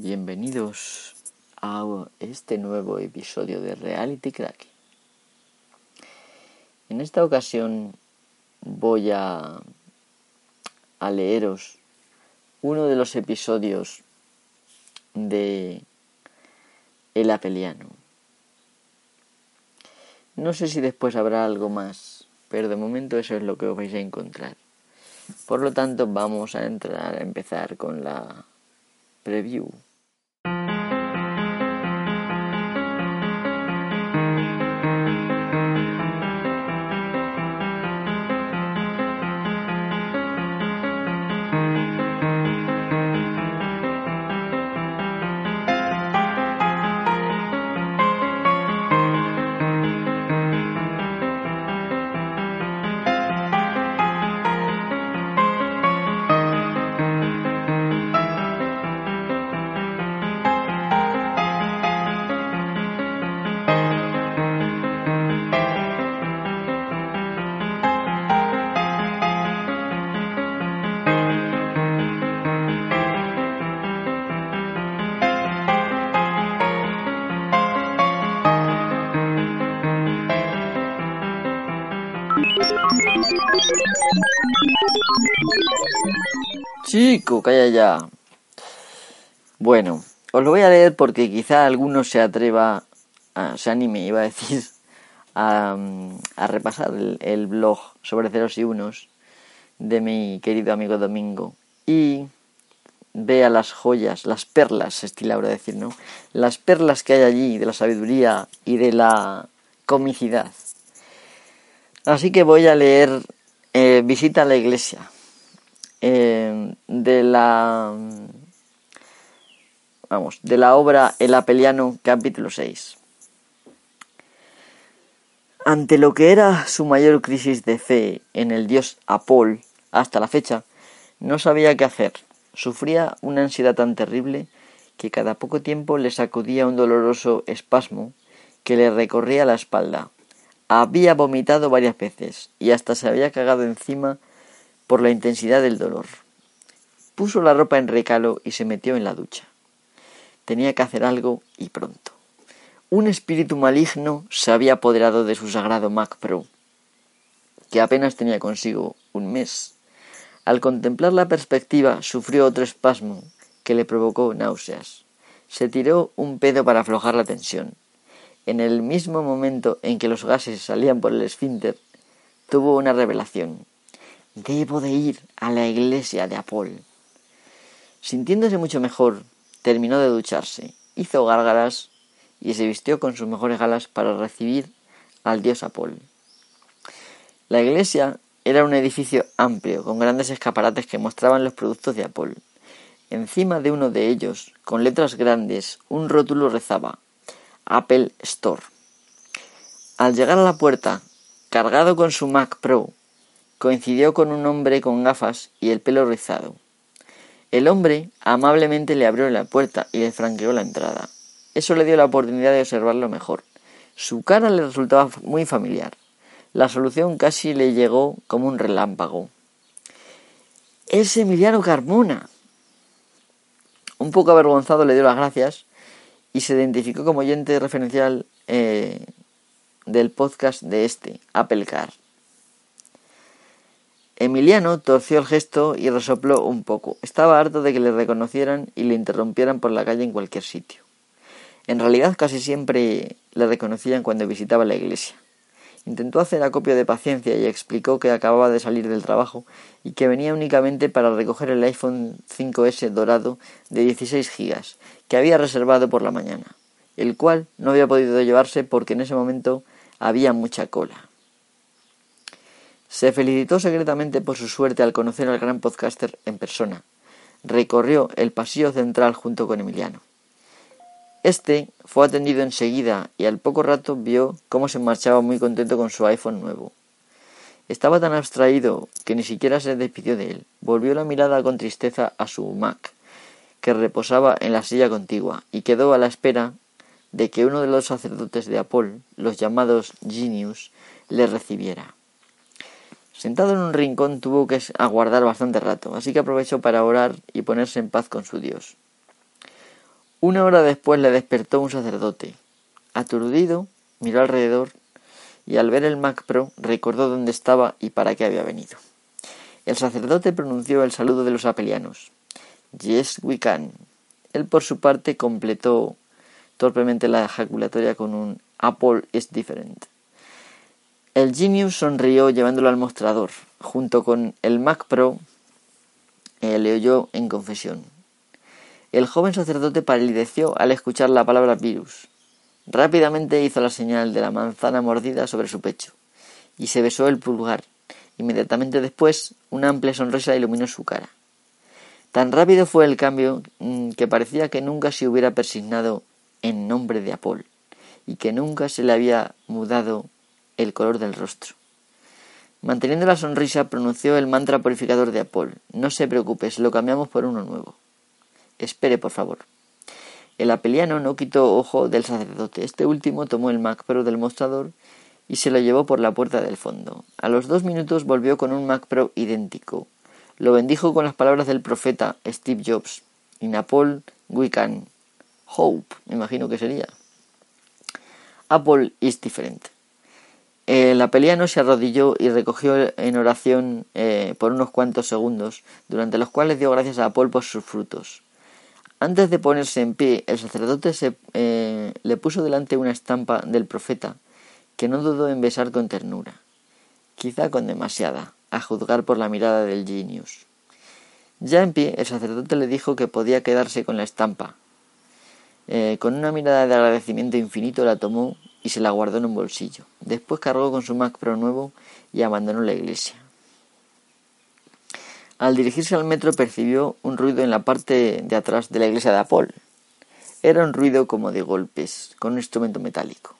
bienvenidos a este nuevo episodio de Reality Crack. En esta ocasión voy a, a leeros uno de los episodios de El Apeliano. No sé si después habrá algo más, pero de momento eso es lo que os vais a encontrar. Por lo tanto, vamos a entrar a empezar con la preview. Chico, calla ya. Bueno, os lo voy a leer porque quizá alguno se atreva, a, se anime, iba a decir, a, repasar el, el, blog sobre ceros y unos de mi querido amigo Domingo y vea las joyas, las perlas, se estila ahora decir, ¿no? Las perlas que hay allí de la sabiduría y de la comicidad. Así que voy a leer eh, Visita a la iglesia eh, de la vamos, de la obra El Apeliano capítulo 6. Ante lo que era su mayor crisis de fe en el dios Apol hasta la fecha, no sabía qué hacer. Sufría una ansiedad tan terrible que cada poco tiempo le sacudía un doloroso espasmo que le recorría la espalda. Había vomitado varias veces y hasta se había cagado encima por la intensidad del dolor. Puso la ropa en recalo y se metió en la ducha. Tenía que hacer algo y pronto. Un espíritu maligno se había apoderado de su sagrado Mac Pro, que apenas tenía consigo un mes. Al contemplar la perspectiva sufrió otro espasmo que le provocó náuseas. Se tiró un pedo para aflojar la tensión. En el mismo momento en que los gases salían por el esfínter, tuvo una revelación. Debo de ir a la iglesia de Apol. Sintiéndose mucho mejor, terminó de ducharse, hizo gárgaras y se vistió con sus mejores galas para recibir al dios Apol. La iglesia era un edificio amplio, con grandes escaparates que mostraban los productos de Apol. Encima de uno de ellos, con letras grandes, un rótulo rezaba Apple Store. Al llegar a la puerta, cargado con su Mac Pro, coincidió con un hombre con gafas y el pelo rizado. El hombre amablemente le abrió la puerta y le franqueó la entrada. Eso le dio la oportunidad de observarlo mejor. Su cara le resultaba muy familiar. La solución casi le llegó como un relámpago. Es Emiliano Carmona. Un poco avergonzado le dio las gracias y se identificó como oyente referencial eh, del podcast de este, Apple Car. Emiliano torció el gesto y resopló un poco. Estaba harto de que le reconocieran y le interrumpieran por la calle en cualquier sitio. En realidad casi siempre le reconocían cuando visitaba la iglesia. Intentó hacer acopio de paciencia y explicó que acababa de salir del trabajo y que venía únicamente para recoger el iPhone 5S dorado de 16 gigas que había reservado por la mañana, el cual no había podido llevarse porque en ese momento había mucha cola. Se felicitó secretamente por su suerte al conocer al gran podcaster en persona. Recorrió el pasillo central junto con Emiliano. Este fue atendido enseguida y al poco rato vio cómo se marchaba muy contento con su iPhone nuevo. Estaba tan abstraído que ni siquiera se despidió de él. Volvió la mirada con tristeza a su Mac, que reposaba en la silla contigua, y quedó a la espera de que uno de los sacerdotes de Apol, los llamados Genius, le recibiera. Sentado en un rincón tuvo que aguardar bastante rato, así que aprovechó para orar y ponerse en paz con su Dios. Una hora después le despertó un sacerdote. Aturdido, miró alrededor y al ver el Mac Pro recordó dónde estaba y para qué había venido. El sacerdote pronunció el saludo de los apelianos. Yes, we can. Él por su parte completó torpemente la ejaculatoria con un Apple is different. El Genius sonrió llevándolo al mostrador. Junto con el Mac Pro eh, le oyó en confesión. El joven sacerdote palideció al escuchar la palabra virus. Rápidamente hizo la señal de la manzana mordida sobre su pecho y se besó el pulgar. Inmediatamente después, una amplia sonrisa iluminó su cara. Tan rápido fue el cambio mm, que parecía que nunca se hubiera persignado en nombre de Apol y que nunca se le había mudado el color del rostro. Manteniendo la sonrisa, pronunció el mantra purificador de Apol. No se preocupe, se lo cambiamos por uno nuevo. Espere, por favor. El apeliano no quitó ojo del sacerdote. Este último tomó el Mac Pro del mostrador y se lo llevó por la puerta del fondo. A los dos minutos volvió con un Mac Pro idéntico. Lo bendijo con las palabras del profeta Steve Jobs. In Apple we can hope, me imagino que sería. Apple is different. El apeliano se arrodilló y recogió en oración eh, por unos cuantos segundos, durante los cuales dio gracias a Apple por sus frutos. Antes de ponerse en pie, el sacerdote se, eh, le puso delante una estampa del profeta, que no dudó en besar con ternura, quizá con demasiada, a juzgar por la mirada del genius. Ya en pie, el sacerdote le dijo que podía quedarse con la estampa. Eh, con una mirada de agradecimiento infinito la tomó y se la guardó en un bolsillo. Después cargó con su Mac Pro nuevo y abandonó la iglesia. Al dirigirse al metro percibió un ruido en la parte de atrás de la iglesia de Apol. Era un ruido como de golpes, con un instrumento metálico.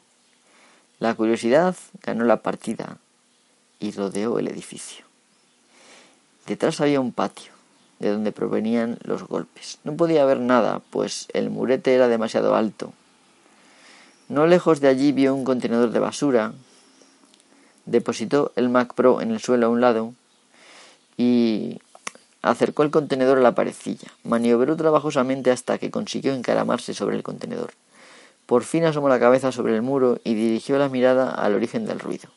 La curiosidad ganó la partida y rodeó el edificio. Detrás había un patio, de donde provenían los golpes. No podía ver nada, pues el murete era demasiado alto. No lejos de allí vio un contenedor de basura. Depositó el Mac Pro en el suelo a un lado y Acercó el contenedor a la parecilla, maniobró trabajosamente hasta que consiguió encaramarse sobre el contenedor. Por fin asomó la cabeza sobre el muro y dirigió la mirada al origen del ruido.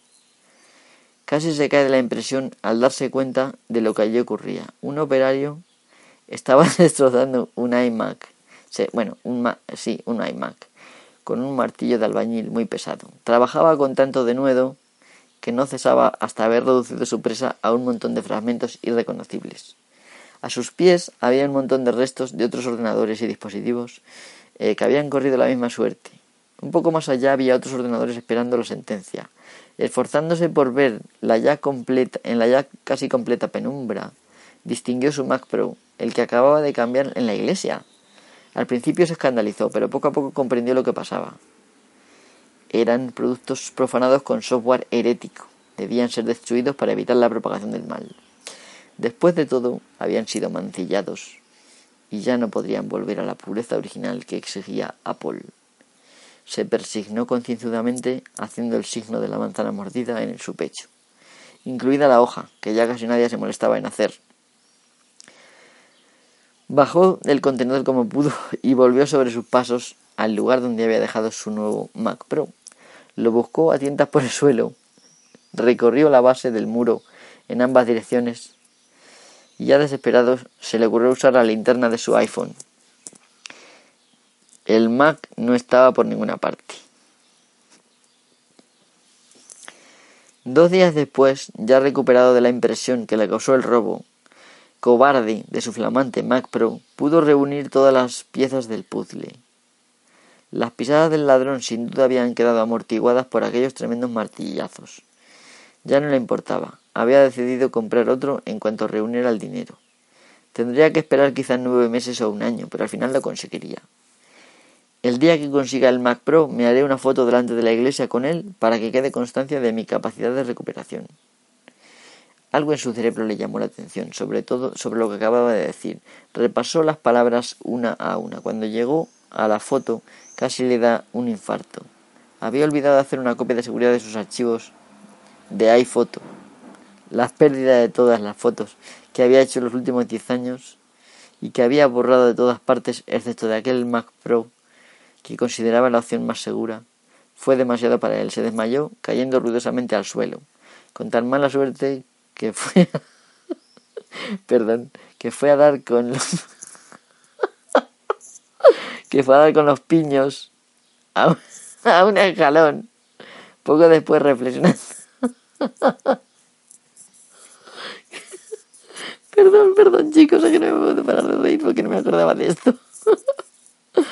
Casi se cae de la impresión al darse cuenta de lo que allí ocurría. Un operario estaba destrozando un iMac. bueno, un sí, un iMac, con un martillo de albañil muy pesado. Trabajaba con tanto denuedo que no cesaba hasta haber reducido su presa a un montón de fragmentos irreconocibles. A sus pies había un montón de restos de otros ordenadores y dispositivos eh, que habían corrido la misma suerte. Un poco más allá había otros ordenadores esperando la sentencia. Esforzándose por ver la ya completa, en la ya casi completa penumbra, distinguió su Mac Pro, el que acababa de cambiar en la iglesia. Al principio se escandalizó, pero poco a poco comprendió lo que pasaba. Eran productos profanados con software herético. Debían ser destruidos para evitar la propagación del mal. Después de todo, habían sido mancillados y ya no podrían volver a la pureza original que exigía Apol. Se persignó concienzudamente haciendo el signo de la manzana mordida en su pecho, incluida la hoja, que ya casi nadie se molestaba en hacer. Bajó del contenedor como pudo y volvió sobre sus pasos al lugar donde había dejado su nuevo Mac Pro. Lo buscó a tientas por el suelo, recorrió la base del muro en ambas direcciones y ya desesperado se le ocurrió usar la linterna de su iPhone. El Mac no estaba por ninguna parte. Dos días después, ya recuperado de la impresión que le causó el robo, cobarde de su flamante Mac Pro, pudo reunir todas las piezas del puzzle. Las pisadas del ladrón sin duda habían quedado amortiguadas por aquellos tremendos martillazos. Ya no le importaba. Había decidido comprar otro en cuanto reuniera el dinero. Tendría que esperar quizás nueve meses o un año, pero al final lo conseguiría. El día que consiga el Mac Pro me haré una foto delante de la iglesia con él para que quede constancia de mi capacidad de recuperación. Algo en su cerebro le llamó la atención, sobre todo sobre lo que acababa de decir. Repasó las palabras una a una. Cuando llegó a la foto casi le da un infarto. Había olvidado hacer una copia de seguridad de sus archivos de iPhoto las pérdidas de todas las fotos que había hecho en los últimos 10 años y que había borrado de todas partes excepto de aquel Mac Pro que consideraba la opción más segura. Fue demasiado para él. Se desmayó, cayendo ruidosamente al suelo, con tan mala suerte que fue... Perdón, que fue a dar con los... que fue a dar con los piños a un, escalón. Poco después reflexionando. Perdón, perdón chicos, es que no me puedo parar de reír porque no me acordaba de esto.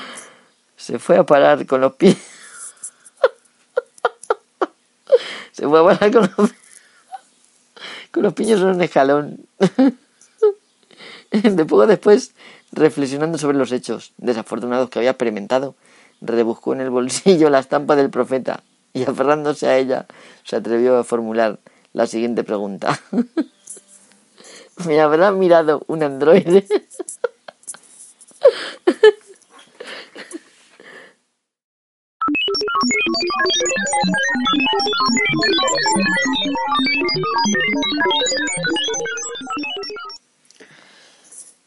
Se fue a parar con los pies. Se fue a parar con los, con los piños en un escalón. De poco después, reflexionando sobre los hechos desafortunados que había experimentado, rebuscó en el bolsillo la estampa del profeta y aferrándose a ella, se atrevió a formular la siguiente pregunta. ¿Me habrá mirado un androide?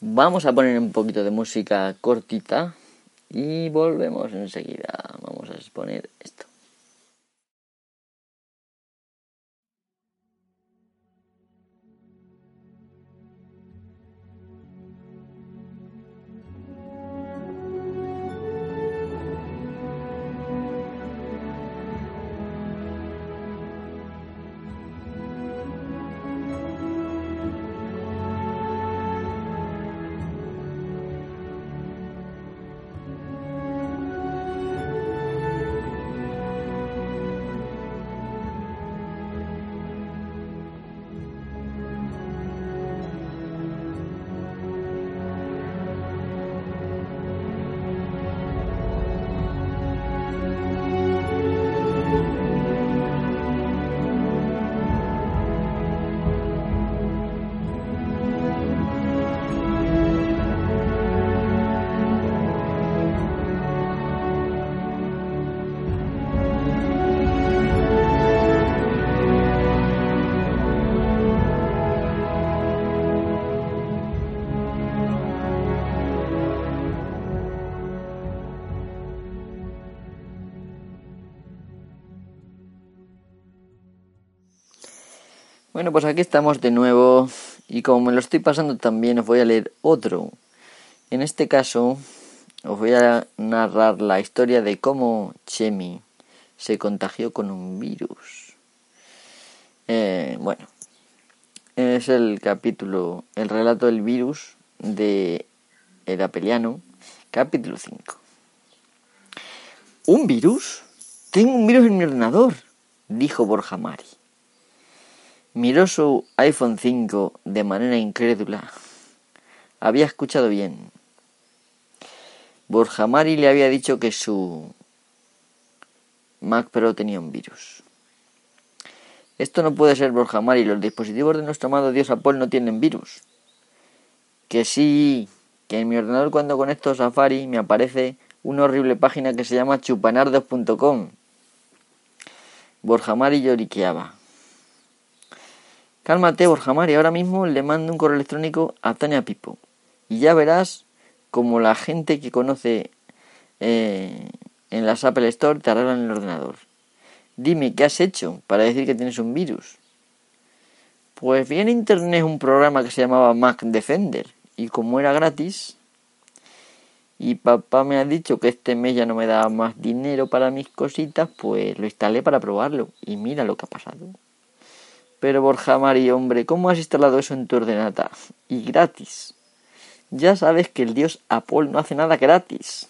Vamos a poner un poquito de música cortita y volvemos enseguida. Vamos a exponer esto. Bueno, pues aquí estamos de nuevo y como me lo estoy pasando también os voy a leer otro. En este caso os voy a narrar la historia de cómo Chemi se contagió con un virus. Eh, bueno, es el capítulo, el relato del virus de Edapeliano, capítulo 5. ¿Un virus? Tengo un virus en mi ordenador, dijo Borja Mari. Miró su iPhone 5 de manera incrédula. Había escuchado bien. Borja Mari le había dicho que su Mac Pro tenía un virus. Esto no puede ser Borja Mari. Los dispositivos de nuestro amado Dios Apple no tienen virus. Que sí, que en mi ordenador cuando conecto Safari me aparece una horrible página que se llama chupanardos.com. Borja Mari lloriqueaba. Cálmate, Borja Mari, ahora mismo le mando un correo electrónico a Tania Pipo. Y ya verás como la gente que conoce eh, en las Apple Store te arreglan el ordenador. Dime, ¿qué has hecho para decir que tienes un virus? Pues vi en internet un programa que se llamaba Mac Defender. Y como era gratis, y papá me ha dicho que este mes ya no me da más dinero para mis cositas, pues lo instalé para probarlo. Y mira lo que ha pasado. Pero Borja Mari, hombre, ¿cómo has instalado eso en tu ordenata? Y gratis. Ya sabes que el dios Apple no hace nada gratis.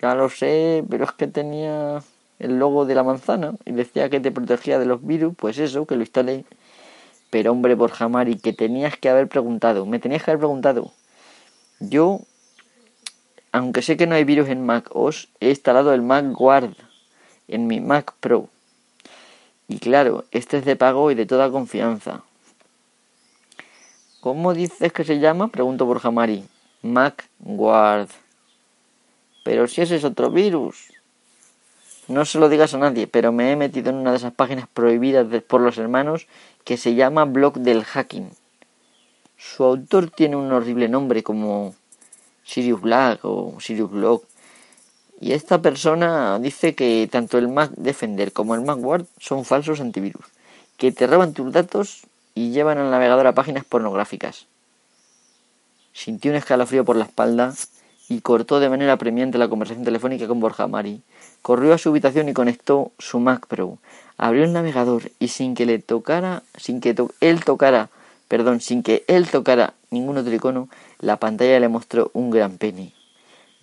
Ya lo sé, pero es que tenía el logo de la manzana y decía que te protegía de los virus, pues eso, que lo instalé. Pero hombre, Borja Mari, que tenías que haber preguntado, me tenías que haber preguntado. Yo, aunque sé que no hay virus en Mac OS, he instalado el Mac Guard en mi Mac Pro. Y claro, este es de pago y de toda confianza. ¿Cómo dices que se llama? Pregunto por Jamari. MacGuard. Pero si ese es otro virus. No se lo digas a nadie, pero me he metido en una de esas páginas prohibidas por los hermanos que se llama Blog del Hacking. Su autor tiene un horrible nombre como Sirius Black o Sirius Log. Y esta persona dice que tanto el Mac Defender como el Mac Ward son falsos antivirus, que te roban tus datos y llevan al navegador a páginas pornográficas. Sintió un escalofrío por la espalda y cortó de manera premiante la conversación telefónica con Borja Mari. Corrió a su habitación y conectó su Mac Pro. Abrió el navegador y sin que le tocara, sin que él tocara, perdón, sin que él tocara ningún otro icono, la pantalla le mostró un gran pene.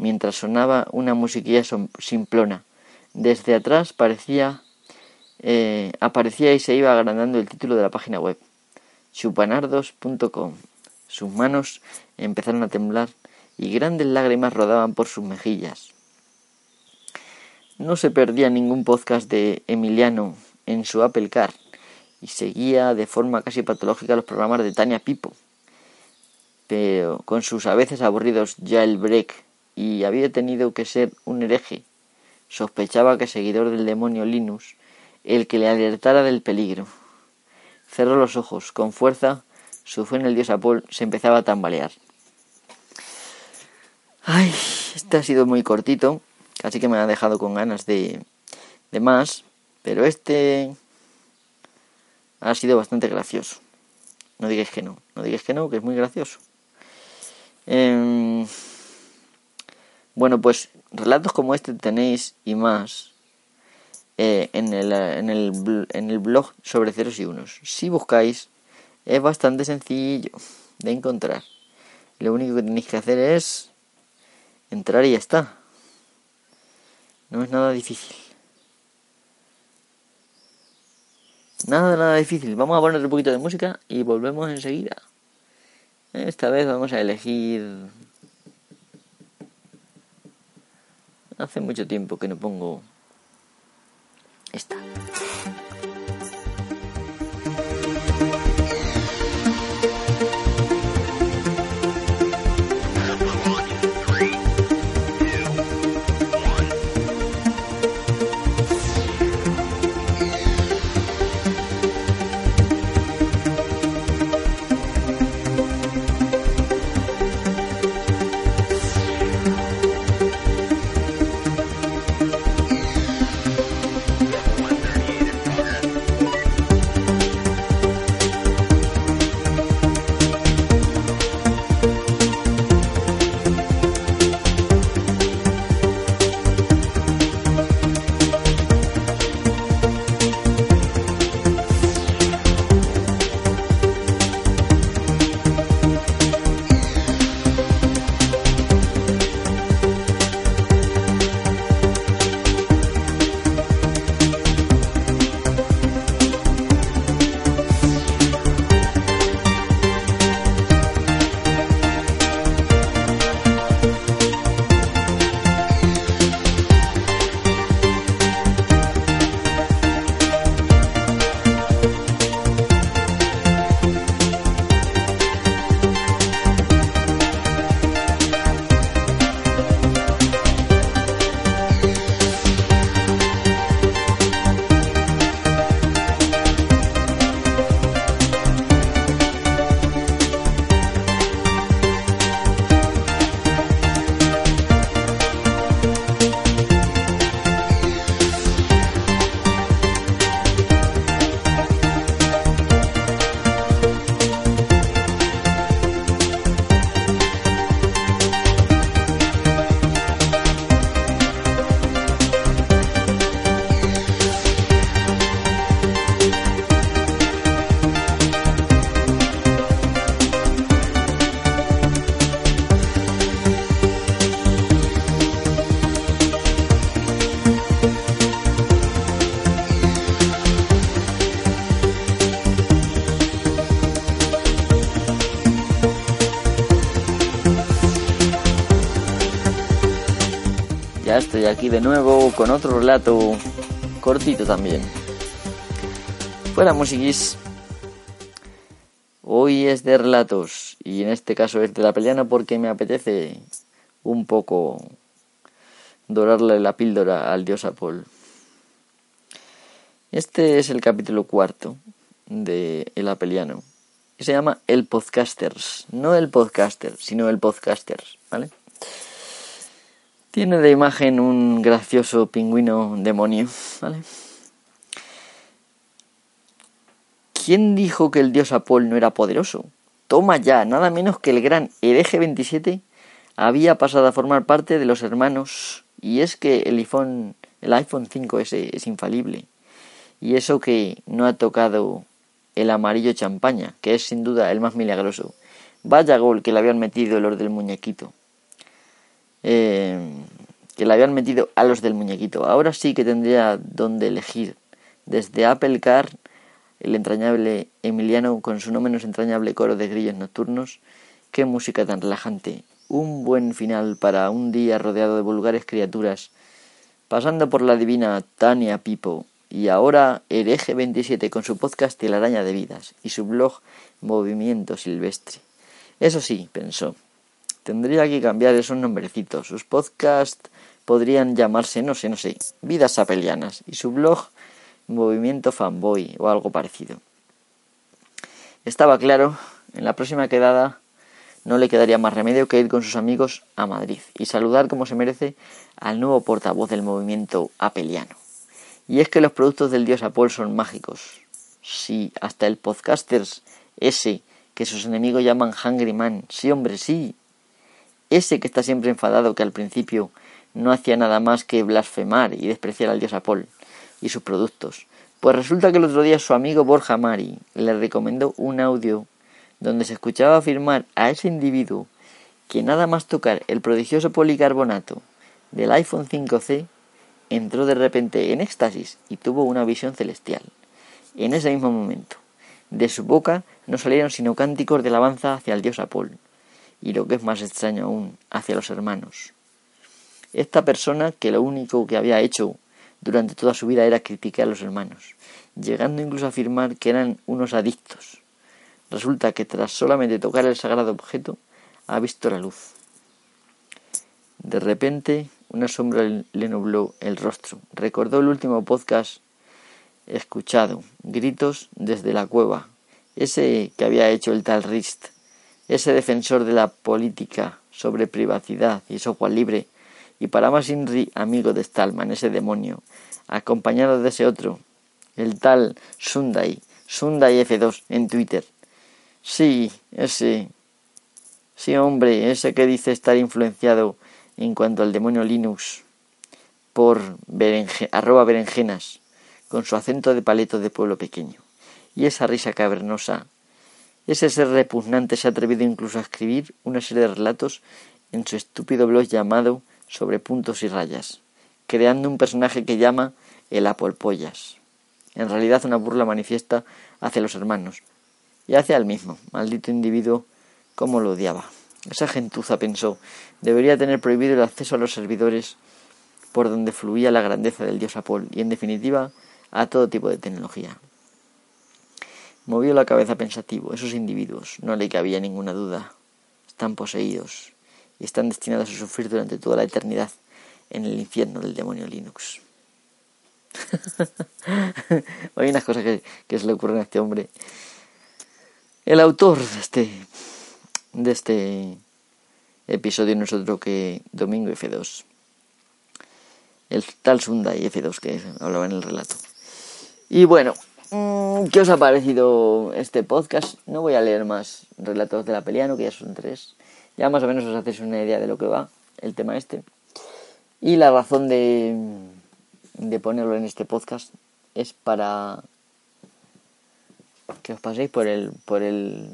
Mientras sonaba una musiquilla simplona. Desde atrás parecía, eh, aparecía y se iba agrandando el título de la página web. chupanardos.com. Sus manos empezaron a temblar y grandes lágrimas rodaban por sus mejillas. No se perdía ningún podcast de Emiliano en su Apple Car y seguía de forma casi patológica los programas de Tania Pipo, pero con sus a veces aburridos jailbreak y había tenido que ser un hereje. Sospechaba que seguidor del demonio Linus, el que le alertara del peligro. Cerró los ojos con fuerza, su fe en el dios Apol se empezaba a tambalear. Ay, este ha sido muy cortito, así que me ha dejado con ganas de, de más, pero este ha sido bastante gracioso. No digáis que no, no digáis que no, que es muy gracioso. Em, bueno, pues relatos como este tenéis y más eh, en, el, en, el, en el blog sobre ceros y unos. Si buscáis, es bastante sencillo de encontrar. Lo único que tenéis que hacer es entrar y ya está. No es nada difícil. Nada, nada difícil. Vamos a poner un poquito de música y volvemos enseguida. Esta vez vamos a elegir... Hace mucho tiempo que no pongo esta. Aquí de nuevo con otro relato cortito también. Fuera musiquis. Hoy es de relatos y en este caso es de la peleana porque me apetece un poco dorarle la píldora al dios Apol. Este es el capítulo cuarto de El Apeliano. que se llama El Podcasters. No el podcaster, sino el Podcasters, ¿vale? Tiene de imagen un gracioso pingüino demonio, ¿vale? ¿Quién dijo que el dios Apol no era poderoso? Toma ya, nada menos que el gran hereje 27 había pasado a formar parte de los hermanos. Y es que el iPhone, el iPhone 5S es infalible. Y eso que no ha tocado el amarillo champaña, que es sin duda el más milagroso. Vaya gol que le habían metido los del muñequito. Eh, que le habían metido a los del muñequito. Ahora sí que tendría donde elegir. Desde Apple Car, el entrañable Emiliano con su no menos entrañable coro de grillos nocturnos. Qué música tan relajante. Un buen final para un día rodeado de vulgares criaturas. Pasando por la divina Tania Pipo y ahora Hereje 27 con su podcast araña de Vidas y su blog Movimiento Silvestre. Eso sí, pensó, tendría que cambiar esos nombrecitos. Sus podcasts podrían llamarse, no sé, no sé, Vidas Apelianas y su blog Movimiento Fanboy o algo parecido. Estaba claro, en la próxima quedada no le quedaría más remedio que ir con sus amigos a Madrid y saludar como se merece al nuevo portavoz del movimiento apeliano. Y es que los productos del dios Apol son mágicos. Sí, hasta el podcasters, ese que sus enemigos llaman Hungry Man. Sí, hombre, sí. Ese que está siempre enfadado que al principio no hacía nada más que blasfemar y despreciar al dios Apol y sus productos. Pues resulta que el otro día su amigo Borja Mari le recomendó un audio donde se escuchaba afirmar a ese individuo que nada más tocar el prodigioso policarbonato del iPhone 5C entró de repente en éxtasis y tuvo una visión celestial. En ese mismo momento, de su boca no salieron sino cánticos de alabanza hacia el dios Apol, y lo que es más extraño aún, hacia los hermanos. Esta persona que lo único que había hecho durante toda su vida era criticar a los hermanos, llegando incluso a afirmar que eran unos adictos. Resulta que tras solamente tocar el sagrado objeto, ha visto la luz. De repente, una sombra le nubló el rostro. Recordó el último podcast escuchado, gritos desde la cueva, ese que había hecho el tal Rist, ese defensor de la política sobre privacidad y software libre, y para más Inri, amigo de Stallman, ese demonio, acompañado de ese otro, el tal Sundai, Sundai F2 en Twitter. Sí, ese. Sí, hombre, ese que dice estar influenciado en cuanto al demonio Linux por arroba berenjenas, con su acento de paleto de pueblo pequeño, y esa risa cavernosa. Ese ser repugnante se ha atrevido incluso a escribir una serie de relatos en su estúpido blog llamado Sobre puntos y rayas, creando un personaje que llama el Apolpollas. En realidad una burla manifiesta hacia los hermanos y hacia él mismo, maldito individuo, como lo odiaba. Esa gentuza pensó, debería tener prohibido el acceso a los servidores por donde fluía la grandeza del dios Apol y, en definitiva, a todo tipo de tecnología. Movió la cabeza pensativo. Esos individuos, no le cabía ninguna duda, están poseídos y están destinados a sufrir durante toda la eternidad en el infierno del demonio Linux. Hay unas cosas que, se le ocurren a este hombre. El autor de este de este episodio no es otro que Domingo F2. El tal Sundai F2 que hablaba en el relato. Y bueno, ¿qué os ha parecido este podcast? No voy a leer más relatos de la Peliano, que ya son tres. Ya más o menos os hacéis una idea de lo que va el tema este. Y la razón de, de ponerlo en este podcast es para que os paséis por el, por el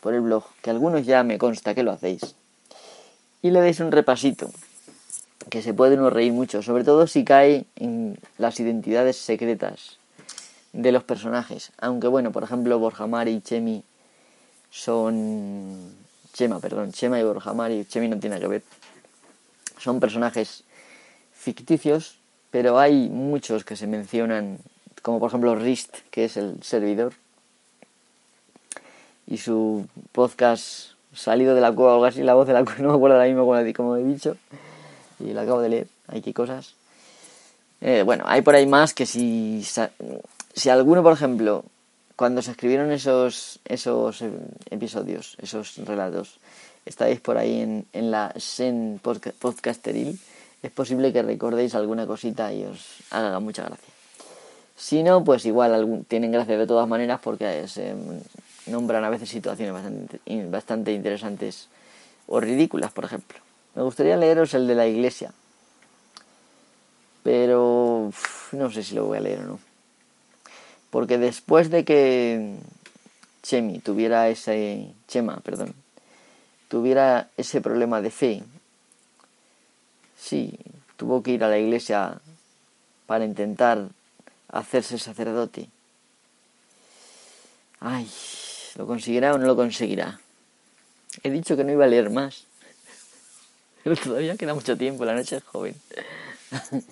por el blog, que algunos ya me consta que lo hacéis, y le deis un repasito, que se puede uno reír mucho, sobre todo si cae en las identidades secretas de los personajes. Aunque bueno, por ejemplo, Borjamari y Chemi son... Chema, perdón, Chema y Borjamari, Chemi no tiene que ver. Son personajes ficticios, pero hay muchos que se mencionan, como por ejemplo Rist, que es el servidor, y su podcast Salido de la cueva o algo así, la voz de la cueva, no me acuerdo ahora mismo como he dicho, y lo acabo de leer, hay que cosas. Eh, bueno, hay por ahí más que si, si alguno, por ejemplo, cuando se escribieron esos, esos episodios, esos relatos, estáis por ahí en, en la Sen Podcasteril, es posible que recordéis alguna cosita y os haga mucha gracia. Si no, pues igual tienen gracia de todas maneras porque se nombran a veces situaciones bastante, bastante interesantes o ridículas, por ejemplo. Me gustaría leeros el de la iglesia, pero no sé si lo voy a leer o no. Porque después de que Chemi tuviera ese Chema, perdón, tuviera ese problema de fe, sí, tuvo que ir a la iglesia para intentar hacerse sacerdote. Ay, ¿lo conseguirá o no lo conseguirá? He dicho que no iba a leer más. Pero todavía queda mucho tiempo, la noche es joven.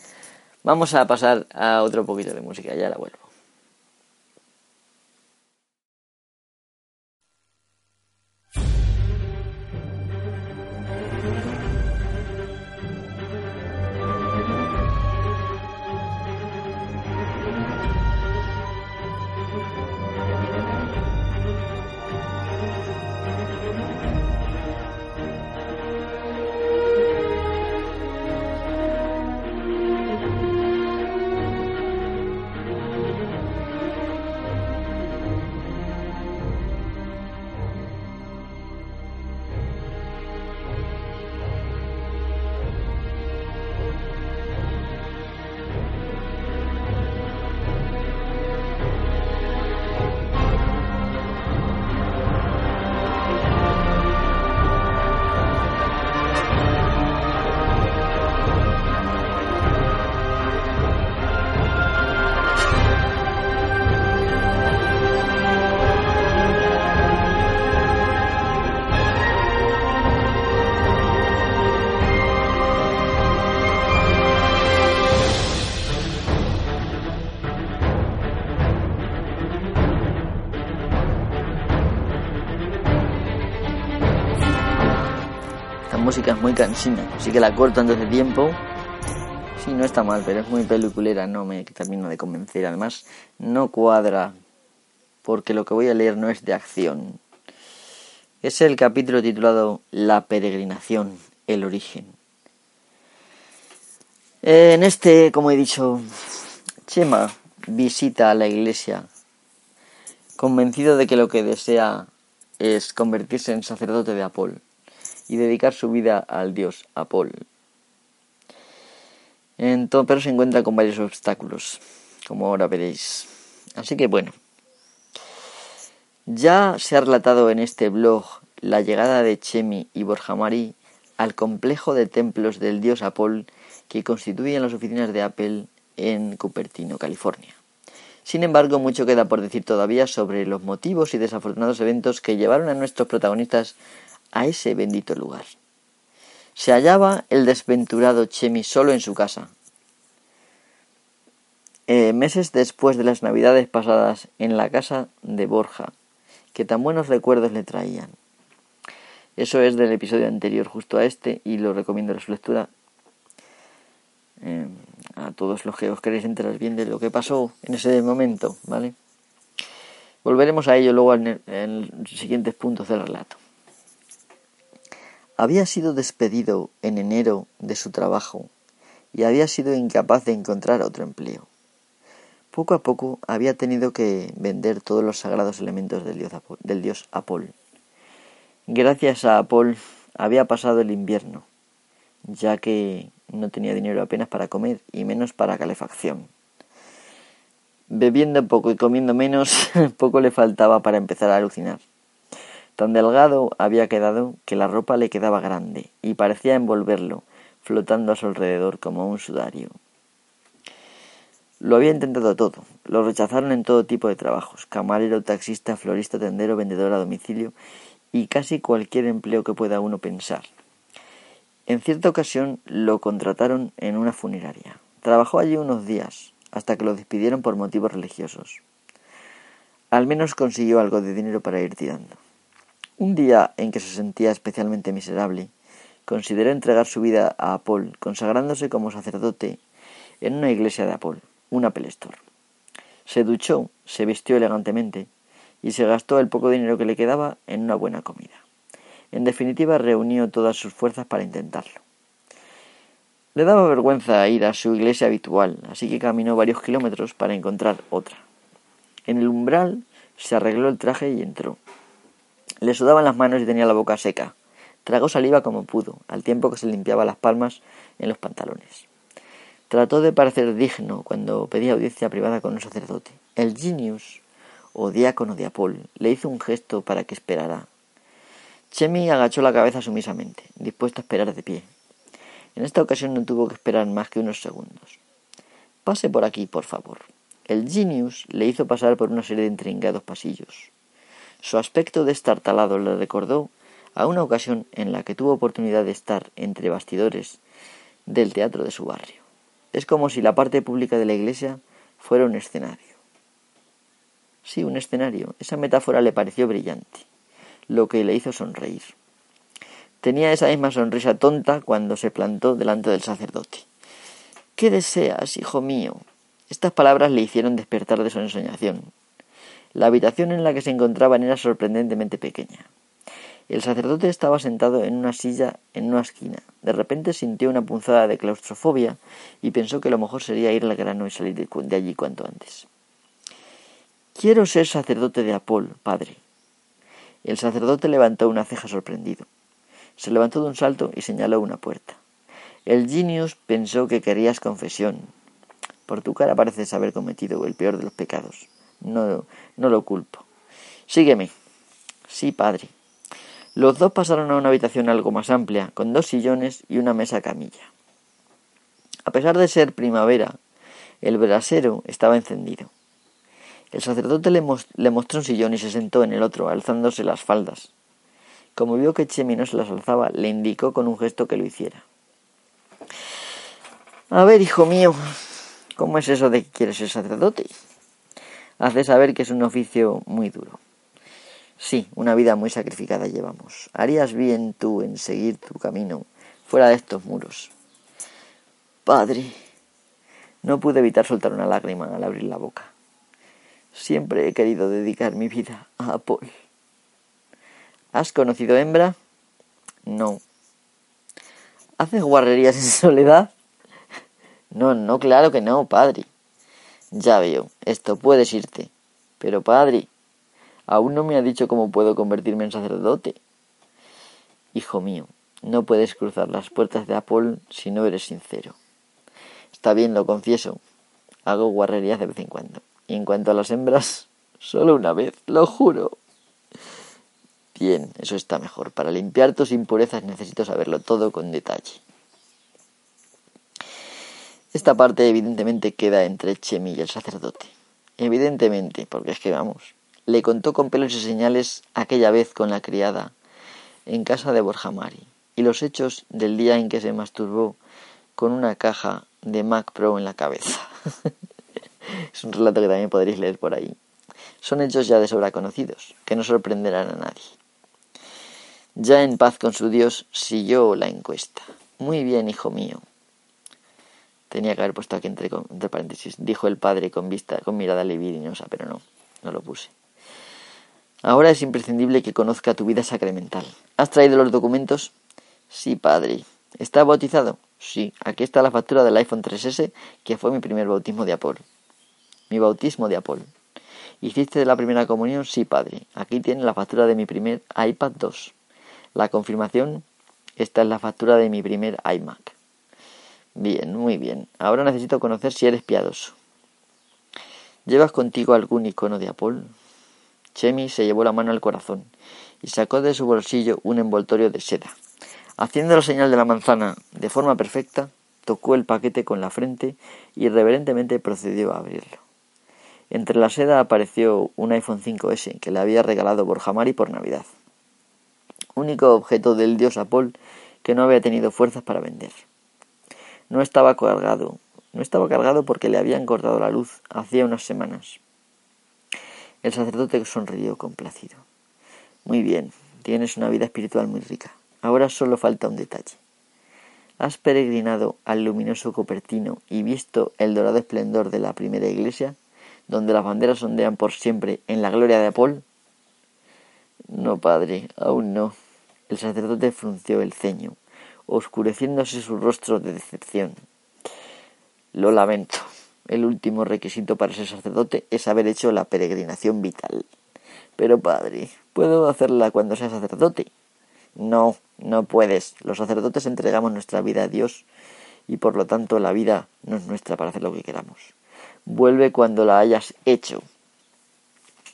Vamos a pasar a otro poquito de música, ya la vuelvo. Muy cansina, así que la corto antes de tiempo. Sí, no está mal, pero es muy peliculera, no me termino de convencer. Además, no cuadra, porque lo que voy a leer no es de acción. Es el capítulo titulado La peregrinación, el origen. En este, como he dicho, Chema visita a la iglesia convencido de que lo que desea es convertirse en sacerdote de Apol y dedicar su vida al dios Apol. pero se encuentra con varios obstáculos, como ahora veréis. Así que bueno, ya se ha relatado en este blog la llegada de Chemi y Borjamari al complejo de templos del dios Apol que constituyen las oficinas de Apple en Cupertino, California. Sin embargo, mucho queda por decir todavía sobre los motivos y desafortunados eventos que llevaron a nuestros protagonistas a ese bendito lugar. Se hallaba el desventurado Chemi solo en su casa. Eh, meses después de las navidades pasadas en la casa de Borja, que tan buenos recuerdos le traían. Eso es del episodio anterior justo a este y lo recomiendo a su lectura eh, a todos los que os queréis enterar bien de lo que pasó en ese momento, ¿vale? Volveremos a ello luego en los siguientes puntos del relato. Había sido despedido en enero de su trabajo y había sido incapaz de encontrar otro empleo. Poco a poco había tenido que vender todos los sagrados elementos del dios, Apol, del dios Apol. Gracias a Apol había pasado el invierno, ya que no tenía dinero apenas para comer y menos para calefacción. Bebiendo poco y comiendo menos, poco le faltaba para empezar a alucinar. Tan delgado había quedado que la ropa le quedaba grande y parecía envolverlo, flotando a su alrededor como un sudario. Lo había intentado todo. Lo rechazaron en todo tipo de trabajos, camarero, taxista, florista, tendero, vendedor a domicilio y casi cualquier empleo que pueda uno pensar. En cierta ocasión lo contrataron en una funeraria. Trabajó allí unos días, hasta que lo despidieron por motivos religiosos. Al menos consiguió algo de dinero para ir tirando. Un día en que se sentía especialmente miserable, consideró entregar su vida a Apol, consagrándose como sacerdote en una iglesia de Apol, un apelestor. Se duchó, se vistió elegantemente y se gastó el poco dinero que le quedaba en una buena comida. En definitiva, reunió todas sus fuerzas para intentarlo. Le daba vergüenza ir a su iglesia habitual, así que caminó varios kilómetros para encontrar otra. En el umbral se arregló el traje y entró. Le sudaban las manos y tenía la boca seca. Tragó saliva como pudo, al tiempo que se limpiaba las palmas en los pantalones. Trató de parecer digno cuando pedía audiencia privada con un sacerdote. El genius, o diácono de Apol, le hizo un gesto para que esperara. Chemi agachó la cabeza sumisamente, dispuesto a esperar de pie. En esta ocasión no tuvo que esperar más que unos segundos. Pase por aquí, por favor. El genius le hizo pasar por una serie de intrincados pasillos. Su aspecto destartalado le recordó a una ocasión en la que tuvo oportunidad de estar entre bastidores del teatro de su barrio. Es como si la parte pública de la iglesia fuera un escenario. Sí, un escenario. Esa metáfora le pareció brillante, lo que le hizo sonreír. Tenía esa misma sonrisa tonta cuando se plantó delante del sacerdote. ¿Qué deseas, hijo mío? Estas palabras le hicieron despertar de su ensoñación. La habitación en la que se encontraban era sorprendentemente pequeña. El sacerdote estaba sentado en una silla en una esquina. De repente sintió una punzada de claustrofobia y pensó que lo mejor sería ir al grano y salir de allí cuanto antes. Quiero ser sacerdote de Apol, padre. El sacerdote levantó una ceja sorprendido. Se levantó de un salto y señaló una puerta. El genius pensó que querías confesión. Por tu cara pareces haber cometido el peor de los pecados. No, no lo culpo. Sígueme. Sí, padre. Los dos pasaron a una habitación algo más amplia, con dos sillones y una mesa camilla. A pesar de ser primavera, el brasero estaba encendido. El sacerdote le, le, mostró un sillón y se sentó en el otro, alzándose las faldas. Como vio que Chemi no se las alzaba, le indicó con un gesto que lo hiciera. A ver, hijo mío, ¿cómo es eso de que quieres ser sacerdote? Hace saber que es un oficio muy duro. Sí, una vida muy sacrificada llevamos. Harías bien tú en seguir tu camino fuera de estos muros. Padre, no pude evitar soltar una lágrima al abrir la boca. Siempre he querido dedicar mi vida a Paul. ¿Has conocido hembra? No. ¿Haces guarrerías en soledad? No, no, claro que no, padre. Ya veo, esto puedes irte. Pero padre, aún no me ha dicho cómo puedo convertirme en sacerdote. Hijo mío, no puedes cruzar las puertas de Apol si no eres sincero. Está bien, lo confieso. Hago guarrerías de vez en cuando. Y en cuanto a las hembras, solo una vez, lo juro. Bien, eso está mejor. Para limpiar tus impurezas necesito saberlo todo con detalle. Esta parte evidentemente queda entre Chemi y el sacerdote. Evidentemente, porque es que vamos. Le contó con pelos y señales aquella vez con la criada en casa de Borja Mari y los hechos del día en que se masturbó con una caja de Mac Pro en la cabeza. es un relato que también podréis leer por ahí. Son hechos ya de sobra conocidos, que no sorprenderán a nadie. Ya en paz con su Dios, siguió la encuesta. Muy bien, hijo mío, Tenía que haber puesto aquí entre, paréntesis. Dijo el padre con vista, con mirada libidinosa, pero no, no lo puse. Ahora es imprescindible que conozca tu vida sacramental. ¿Has traído los documentos? Sí, padre. ¿Está bautizado? Sí. Aquí está la factura del iPhone 3S, que fue mi primer bautismo de Apol. Mi bautismo de Apol. ¿Hiciste la primera comunión? Sí, padre. Aquí tiene la factura de mi primer iPad 2. La confirmación, esta es la factura de mi primer iMac. Bien, muy bien. Ahora necesito conocer si eres piadoso. ¿Llevas contigo algún icono de Apol? Chemi se llevó la mano al corazón y sacó de su bolsillo un envoltorio de seda. Haciendo la señal de la manzana de forma perfecta, tocó el paquete con la frente y reverentemente procedió a abrirlo. Entre la seda apareció un iPhone 5S que le había regalado Borjamari por Navidad. Único objeto del dios Apol que no había tenido fuerzas para vender. No estaba cargado. No estaba cargado porque le habían cortado la luz hacía unas semanas. El sacerdote sonrió complacido. Muy bien, tienes una vida espiritual muy rica. Ahora solo falta un detalle. ¿Has peregrinado al luminoso Copertino y visto el dorado esplendor de la primera iglesia, donde las banderas ondean por siempre en la gloria de Apol? No, padre, aún no. El sacerdote frunció el ceño, oscureciéndose su rostro de decepción. Lo lamento. El último requisito para ser sacerdote es haber hecho la peregrinación vital. Pero padre, ¿puedo hacerla cuando sea sacerdote? No, no puedes. Los sacerdotes entregamos nuestra vida a Dios y por lo tanto la vida no es nuestra para hacer lo que queramos. Vuelve cuando la hayas hecho.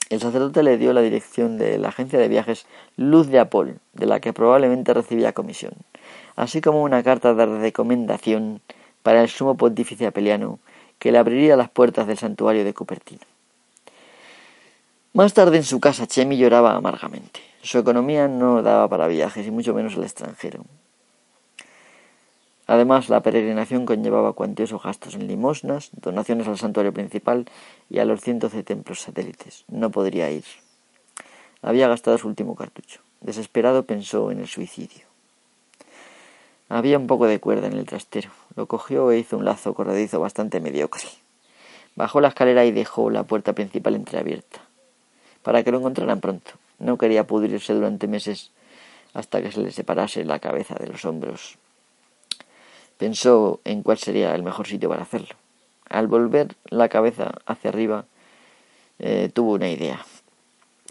El sacerdote le dio la dirección de la agencia de viajes Luz de Apol, de la que probablemente recibía comisión, así como una carta de recomendación para el sumo pontífice apeliano que le abriría las puertas del santuario de Cupertino. Más tarde en su casa Chemi lloraba amargamente. Su economía no daba para viajes y mucho menos al extranjero. Además, la peregrinación conllevaba cuantiosos gastos en limosnas, donaciones al santuario principal y a los cientos de templos satélites. No podría ir. Había gastado su último cartucho. Desesperado pensó en el suicidio. Había un poco de cuerda en el trastero. Lo cogió e hizo un lazo corredizo bastante mediocre. Bajó la escalera y dejó la puerta principal entreabierta, para que lo encontraran pronto. No quería pudrirse durante meses hasta que se le separase la cabeza de los hombros. Pensó en cuál sería el mejor sitio para hacerlo. Al volver la cabeza hacia arriba, eh, tuvo una idea.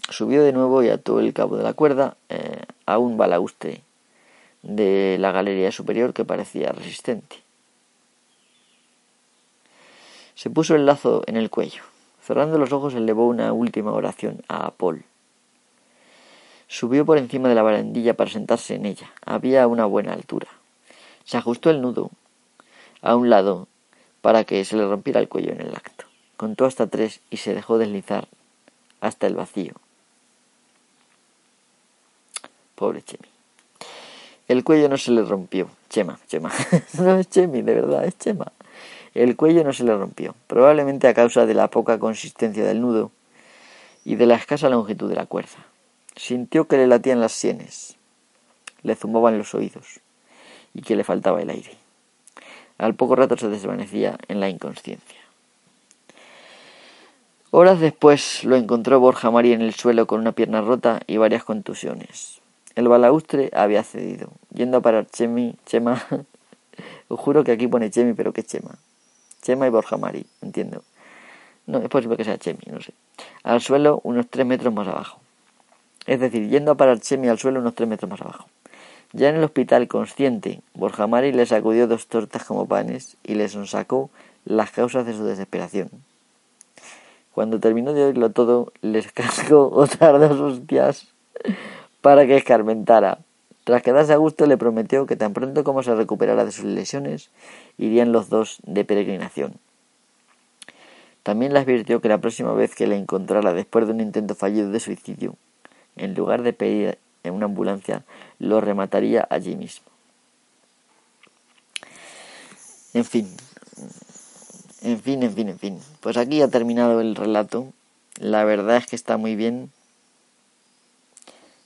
Subió de nuevo y ató el cabo de la cuerda eh, a un balaustre de la galería superior que parecía resistente. Se puso el lazo en el cuello. Cerrando los ojos elevó una última oración a Apol. Subió por encima de la barandilla para sentarse en ella. Había una buena altura. Se ajustó el nudo a un lado para que se le rompiera el cuello en el acto. Contó hasta tres y se dejó deslizar hasta el vacío. Pobre Chemi. El cuello no se le rompió. Chema, Chema. no es Chemi, de verdad, es Chema. El cuello no se le rompió, probablemente a causa de la poca consistencia del nudo y de la escasa longitud de la cuerda. Sintió que le latían las sienes, le zumaban los oídos y que le faltaba el aire. Al poco rato se desvanecía en la inconsciencia. Horas después lo encontró Borja Mari en el suelo con una pierna rota y varias contusiones. El balaustre había cedido. Yendo a parar Chemi, Chema, os juro que aquí pone Chemi, pero ¿qué Chema? Chema y Borja Mari, entiendo. No, es posible que sea Chemi, no sé. Al suelo unos tres metros más abajo. Es decir, yendo a parar Chemi al suelo unos tres metros más abajo. Ya en el hospital consciente, Borja Mari le sacudió dos tortas como panes y le sonsacó las causas de su desesperación. Cuando terminó de oírlo todo, les cascó otras dos hostias para que escarmentara. Tras quedarse a gusto, le prometió que tan pronto como se recuperara de sus lesiones, irían los dos de peregrinación. También le advirtió que la próxima vez que le encontrara después de un intento fallido de suicidio, en lugar de pedir en una ambulancia, lo remataría allí mismo. En fin, en fin, en fin, en fin. Pues aquí ha terminado el relato. La verdad es que está muy bien.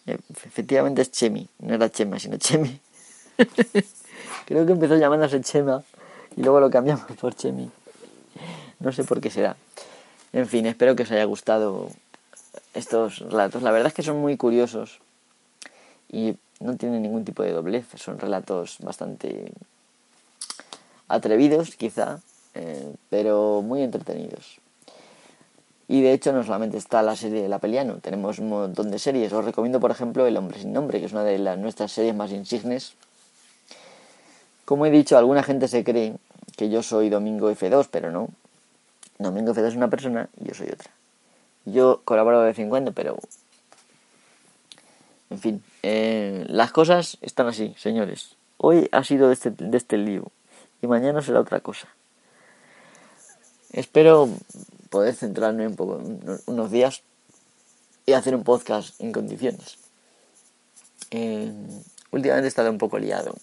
Efectivamente es Chemi, no era Chema, sino Chemi. Creo que empezó llamándose Chema y luego lo cambiamos por Chemi. No sé por qué será. En fin, espero que os haya gustado estos relatos. La verdad es que son muy curiosos y no tienen ningún tipo de doblez, son relatos bastante atrevidos quizá, eh, pero muy entretenidos. Y de hecho no solamente está la serie de La Peliano, tenemos un montón de series. Os recomiendo por ejemplo El Hombre sin Nombre, que es una de nuestras series más insignes. Como he dicho, alguna gente se cree que yo soy Domingo F2, pero no. Domingo F2 es una persona y yo soy otra. Yo colaboro de vez en cuando, pero en fin, eh, las cosas están así, señores. Hoy ha sido de este, de este lío y mañana será otra cosa. Espero poder centrarme un poco, unos días y hacer un podcast en condiciones. Eh, últimamente he estado un poco liado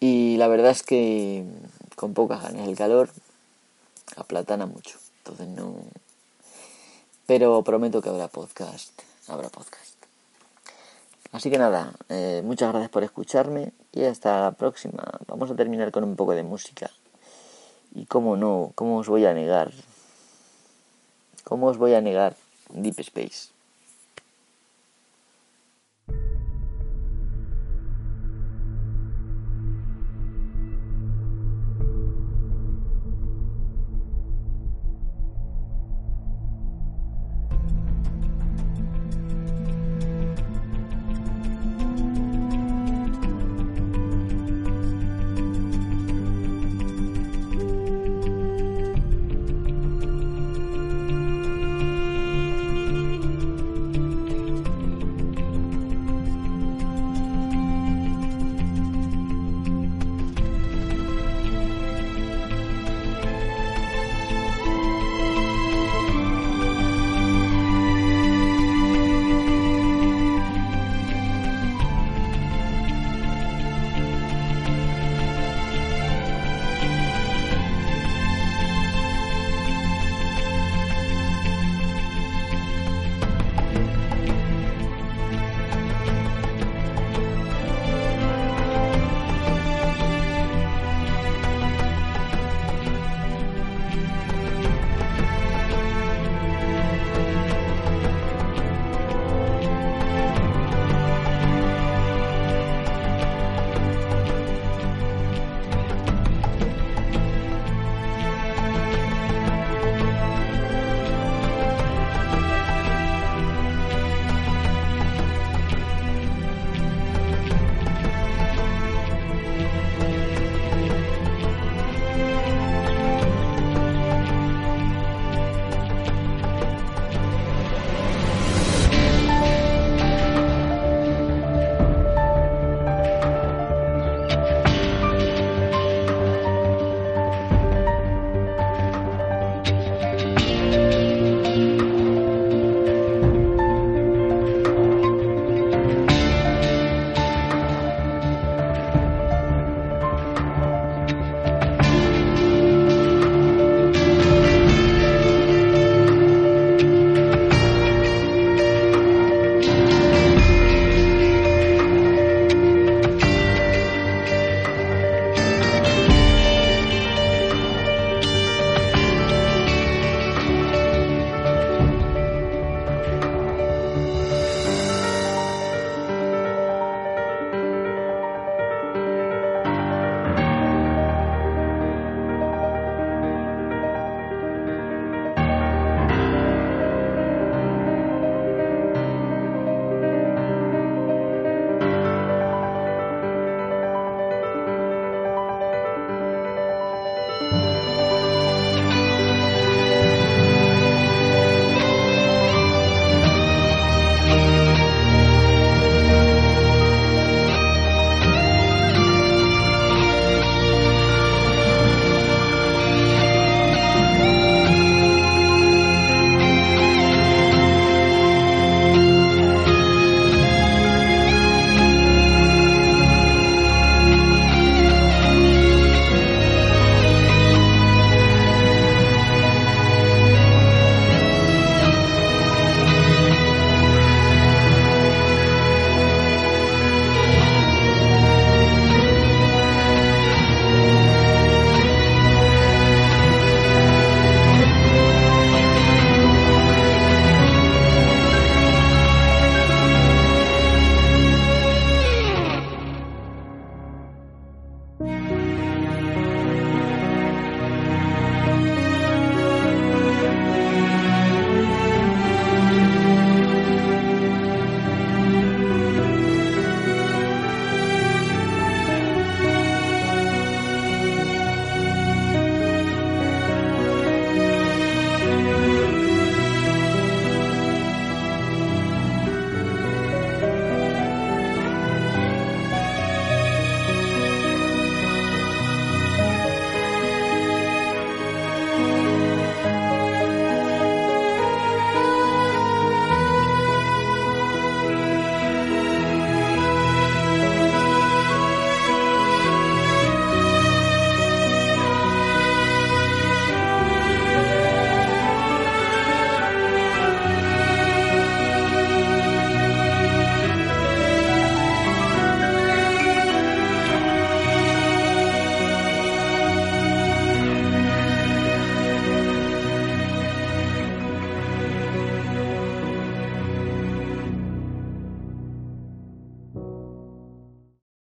y la verdad es que con pocas ganas. El calor aplatana mucho, entonces no. Pero prometo que habrá podcast habrá podcast. Así que nada, eh, muchas gracias por escucharme y hasta la próxima. Vamos a terminar con un poco de música. Y cómo no, cómo os voy a negar, cómo os voy a negar Deep Space.